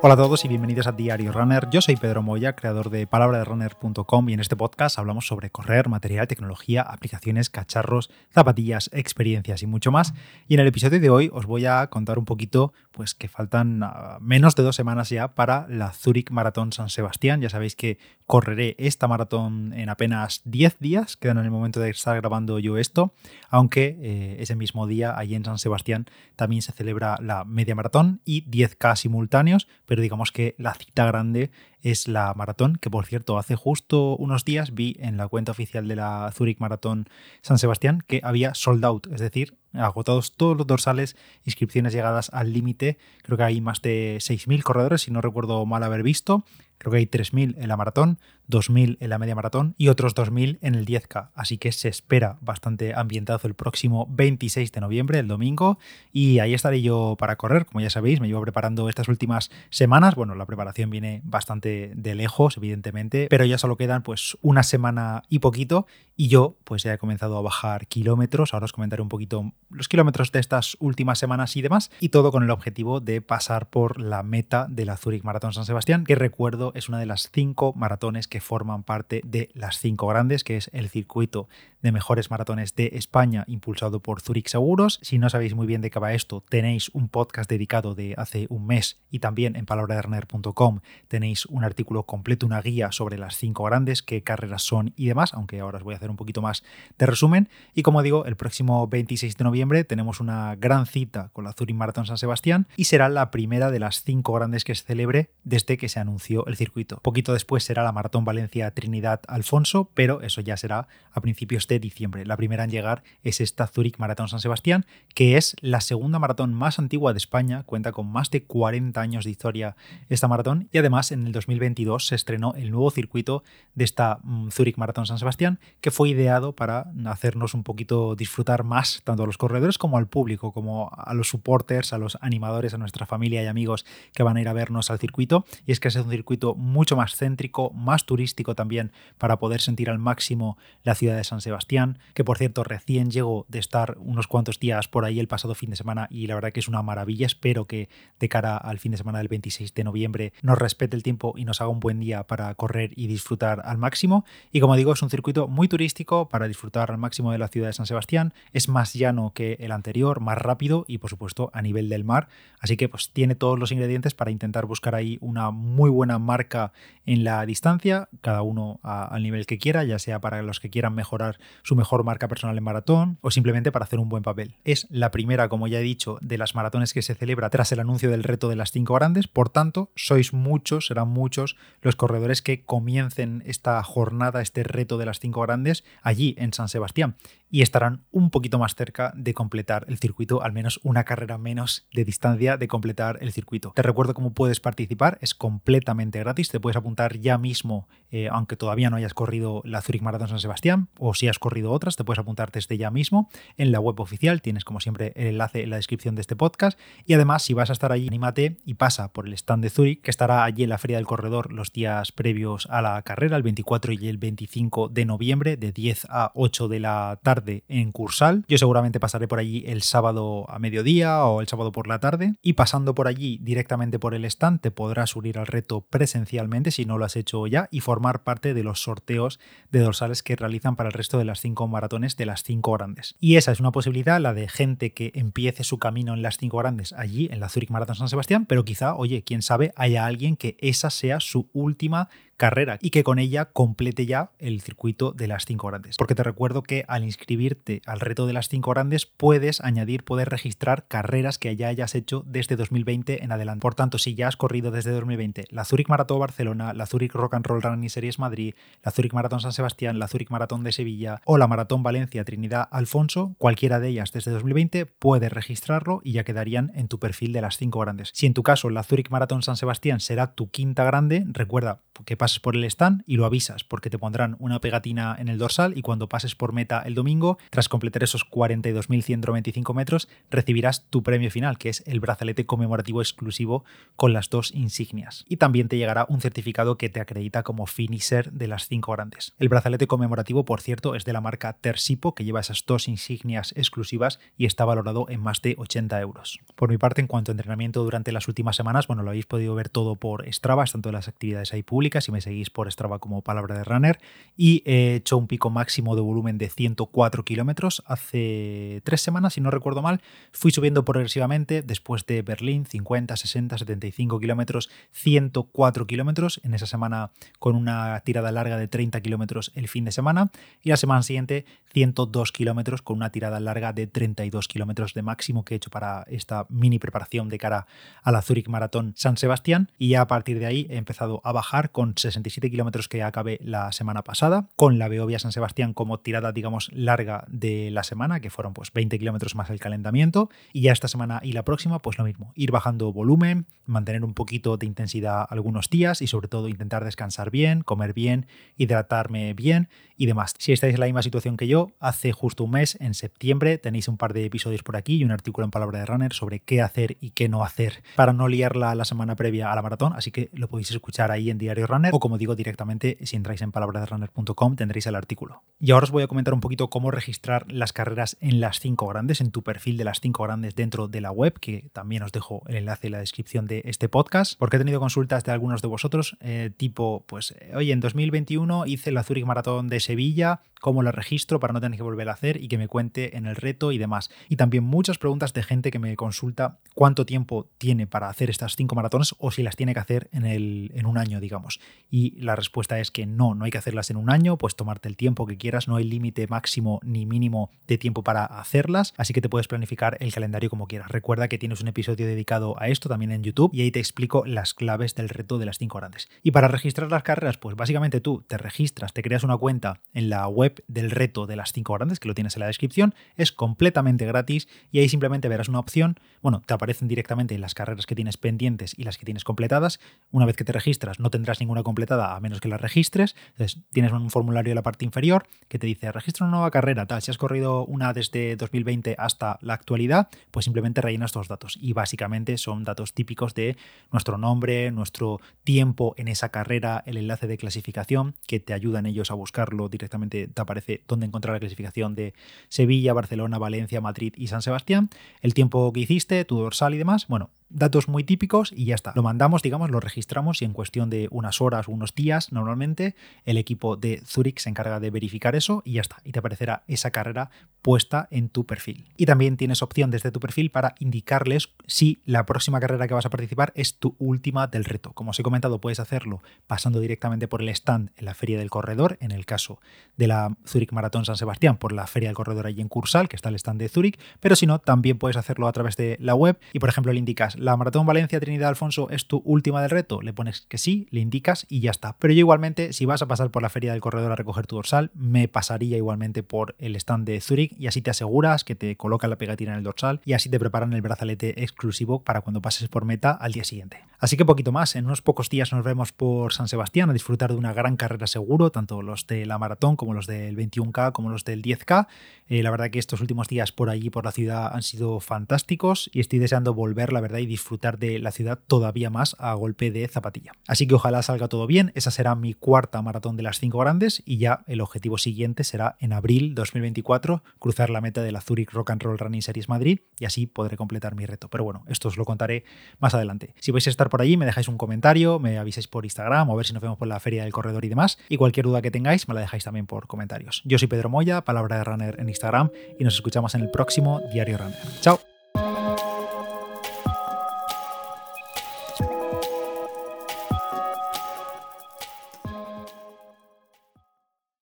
Hola a todos y bienvenidos a Diario Runner. Yo soy Pedro Moya, creador de palabraderunner.com y en este podcast hablamos sobre correr, material, tecnología, aplicaciones, cacharros, zapatillas, experiencias y mucho más. Y en el episodio de hoy os voy a contar un poquito pues que faltan ah, menos de dos semanas ya para la Zurich Maratón San Sebastián. Ya sabéis que correré esta maratón en apenas 10 días, quedan en el momento de estar grabando yo esto, aunque eh, ese mismo día allí en San Sebastián también se celebra la media maratón y 10K simultáneos pero digamos que la cita grande es la maratón, que por cierto, hace justo unos días vi en la cuenta oficial de la Zurich Maratón San Sebastián que había sold out, es decir, agotados todos los dorsales, inscripciones llegadas al límite, creo que hay más de 6.000 corredores, si no recuerdo mal haber visto, creo que hay 3.000 en la maratón, 2.000 en la media maratón y otros 2.000 en el 10K. Así que se espera bastante ambientado el próximo 26 de noviembre, el domingo, y ahí estaré yo para correr. Como ya sabéis, me llevo preparando estas últimas semanas. Bueno, la preparación viene bastante de lejos, evidentemente, pero ya solo quedan pues una semana y poquito y yo pues ya he comenzado a bajar kilómetros. Ahora os comentaré un poquito los kilómetros de estas últimas semanas y demás, y todo con el objetivo de pasar por la meta de la Zurich Maratón San Sebastián, que recuerdo es una de las cinco maratones que forman parte de las cinco grandes, que es el circuito de mejores maratones de España impulsado por Zurich Seguros. Si no sabéis muy bien de qué va esto, tenéis un podcast dedicado de hace un mes y también en palabraderner.com tenéis un artículo completo, una guía sobre las cinco grandes, qué carreras son y demás, aunque ahora os voy a hacer un poquito más de resumen. Y como digo, el próximo 26 de noviembre tenemos una gran cita con la Zurich Maratón San Sebastián y será la primera de las cinco grandes que se celebre desde que se anunció el circuito. Poquito después será la Maratón Valencia Trinidad Alfonso, pero eso ya será a principios de diciembre. La primera en llegar es esta Zurich Maratón San Sebastián, que es la segunda maratón más antigua de España, cuenta con más de 40 años de historia esta maratón y además en el 2022 se estrenó el nuevo circuito de esta mm, Zurich Maratón San Sebastián, que fue ideado para hacernos un poquito disfrutar más tanto a los corredores como al público, como a los supporters, a los animadores, a nuestra familia y amigos que van a ir a vernos al circuito. Y es que es un circuito mucho más céntrico, más turístico también para poder sentir al máximo la ciudad de San Sebastián que por cierto recién llegó de estar unos cuantos días por ahí el pasado fin de semana y la verdad que es una maravilla. Espero que de cara al fin de semana del 26 de noviembre nos respete el tiempo y nos haga un buen día para correr y disfrutar al máximo. Y como digo, es un circuito muy turístico para disfrutar al máximo de la ciudad de San Sebastián. Es más llano que el anterior, más rápido y por supuesto a nivel del mar. Así que pues tiene todos los ingredientes para intentar buscar ahí una muy buena marca en la distancia, cada uno al nivel que quiera, ya sea para los que quieran mejorar su mejor marca personal en maratón o simplemente para hacer un buen papel. Es la primera, como ya he dicho, de las maratones que se celebra tras el anuncio del reto de las cinco grandes, por tanto, sois muchos, serán muchos los corredores que comiencen esta jornada, este reto de las cinco grandes allí en San Sebastián y estarán un poquito más cerca de completar el circuito, al menos una carrera menos de distancia de completar el circuito. Te recuerdo cómo puedes participar, es completamente gratis, te puedes apuntar ya mismo, eh, aunque todavía no hayas corrido la Zurich Maratón San Sebastián, o si has corrido otras, te puedes apuntar desde ya mismo en la web oficial, tienes como siempre el enlace en la descripción de este podcast, y además si vas a estar allí, anímate y pasa por el stand de Zurich, que estará allí en la Feria del Corredor los días previos a la carrera, el 24 y el 25 de noviembre, de 10 a 8 de la tarde en Cursal. Yo seguramente pasaré por allí el sábado a mediodía o el sábado por la tarde. Y pasando por allí directamente por el stand, te podrás unir al reto presencialmente si no lo has hecho ya formar parte de los sorteos de dorsales que realizan para el resto de las cinco maratones de las cinco grandes. Y esa es una posibilidad, la de gente que empiece su camino en las cinco grandes allí en la Zurich Maratón San Sebastián, pero quizá, oye, quién sabe, haya alguien que esa sea su última carrera y que con ella complete ya el circuito de las cinco grandes. Porque te recuerdo que al inscribirte al reto de las cinco grandes puedes añadir, poder registrar carreras que ya hayas hecho desde 2020 en adelante. Por tanto, si ya has corrido desde 2020 la Zurich Maratón Barcelona, la Zurich Rock and Roll Running Series Madrid, la Zurich Maratón San Sebastián, la Zurich Maratón de Sevilla o la Maratón Valencia Trinidad Alfonso, cualquiera de ellas desde 2020 puedes registrarlo y ya quedarían en tu perfil de las cinco grandes. Si en tu caso la Zurich Maratón San Sebastián será tu quinta grande, recuerda, que pases por el stand y lo avisas porque te pondrán una pegatina en el dorsal y cuando pases por meta el domingo, tras completar esos 42.195 metros, recibirás tu premio final, que es el brazalete conmemorativo exclusivo con las dos insignias. Y también te llegará un certificado que te acredita como finisher de las cinco grandes. El brazalete conmemorativo, por cierto, es de la marca Tersipo, que lleva esas dos insignias exclusivas y está valorado en más de 80 euros. Por mi parte, en cuanto a entrenamiento durante las últimas semanas, bueno, lo habéis podido ver todo por Strava, todas las actividades ahí públicas, si me seguís por Strava como palabra de runner, y he hecho un pico máximo de volumen de 104 kilómetros hace tres semanas, si no recuerdo mal, fui subiendo progresivamente después de Berlín, 50, 60, 75 kilómetros, 104 kilómetros en esa semana con una tirada larga de 30 kilómetros el fin de semana y la semana siguiente 102 kilómetros con una tirada larga de 32 kilómetros de máximo que he hecho para esta mini preparación de cara a la Zurich Maratón San Sebastián y ya a partir de ahí he empezado a bajar con 67 kilómetros que acabé la semana pasada, con la Beovia San Sebastián como tirada digamos larga de la semana, que fueron pues 20 kilómetros más el calentamiento y ya esta semana y la próxima pues lo mismo, ir bajando volumen, mantener un poquito de intensidad algunos días y sobre todo intentar descansar bien, comer bien, hidratarme bien y demás. Si estáis en la misma situación que yo, hace justo un mes, en septiembre, tenéis un par de episodios por aquí y un artículo en Palabra de Runner sobre qué hacer y qué no hacer para no liarla la semana previa a la maratón, así que lo podéis escuchar ahí en Diario Runner o como digo directamente, si entráis en palabraderunner.com tendréis el artículo. Y ahora os voy a comentar un poquito cómo registrar las carreras en las cinco grandes, en tu perfil de las cinco grandes dentro de la web, que también os dejo el enlace en la descripción de este podcast, porque he tenido consultas de algunos de vosotros, eh, tipo, pues, oye, en 2021 hice la Zurich Maratón de Sevilla, cómo la registro para no tener que volver a hacer y que me cuente en el reto y demás. Y también muchas preguntas de gente que me consulta cuánto tiempo tiene para hacer estas cinco maratones o si las tiene que hacer en, el, en un año, digamos. Y la respuesta es que no, no hay que hacerlas en un año, pues tomarte el tiempo que quieras, no hay límite máximo ni mínimo de tiempo para hacerlas, así que te puedes planificar el calendario como quieras. Recuerda que tienes un episodio dedicado a esto también en YouTube y ahí te explico las claves del reto de las cinco grandes. Y para registrar las carreras, pues básicamente tú te registras, te creas una cuenta en la web del reto de las cinco grandes, que lo tienes en la descripción, es completamente gratis y ahí simplemente verás una opción, bueno, te aparecen directamente las carreras que tienes pendientes y las que tienes completadas. Una vez que te registras no tendrás ninguna completada a menos que la registres, entonces tienes un formulario en la parte inferior que te dice registra una nueva carrera, tal, si has corrido una desde 2020 hasta la actualidad, pues simplemente rellenas estos datos y básicamente son datos típicos de nuestro nombre, nuestro tiempo en esa carrera, el enlace de clasificación que te ayudan ellos a buscarlo directamente, aparece dónde encontrar la clasificación de Sevilla, Barcelona, Valencia, Madrid y San Sebastián, el tiempo que hiciste, tu dorsal y demás. Bueno, datos muy típicos y ya está. Lo mandamos, digamos, lo registramos y en cuestión de unas horas o unos días, normalmente, el equipo de Zurich se encarga de verificar eso y ya está. Y te aparecerá esa carrera puesta en tu perfil. Y también tienes opción desde tu perfil para indicarles si la próxima carrera que vas a participar es tu última del reto. Como os he comentado, puedes hacerlo pasando directamente por el stand en la Feria del Corredor, en el caso de la Zurich Maratón San Sebastián, por la Feria del Corredor allí en Cursal, que está el stand de Zurich, pero si no, también puedes hacerlo a través de la web y, por ejemplo, le indicas la Maratón Valencia Trinidad Alfonso es tu última del reto, le pones que sí, le indicas y ya está. Pero yo igualmente, si vas a pasar por la feria del corredor a recoger tu dorsal, me pasaría igualmente por el stand de Zurich y así te aseguras que te colocan la pegatina en el dorsal y así te preparan el brazalete exclusivo para cuando pases por meta al día siguiente. Así que poquito más, en unos pocos días nos vemos por San Sebastián a disfrutar de una gran carrera seguro, tanto los de la maratón como los del 21K como los del 10K. Eh, la verdad que estos últimos días por allí, por la ciudad, han sido fantásticos y estoy deseando volver, la verdad, y disfrutar de la ciudad todavía más a golpe de zapatilla. Así que ojalá salga todo bien, esa será mi cuarta maratón de las cinco grandes y ya el objetivo siguiente será en abril 2024 cruzar la meta de la Zurich Rock and Roll Running Series Madrid y así podré completar mi reto. Pero bueno, esto os lo contaré más adelante. Si vais a por allí, me dejáis un comentario, me avisáis por Instagram o a ver si nos vemos por la feria del corredor y demás. Y cualquier duda que tengáis, me la dejáis también por comentarios. Yo soy Pedro Moya, palabra de runner en Instagram y nos escuchamos en el próximo Diario Runner. Chao.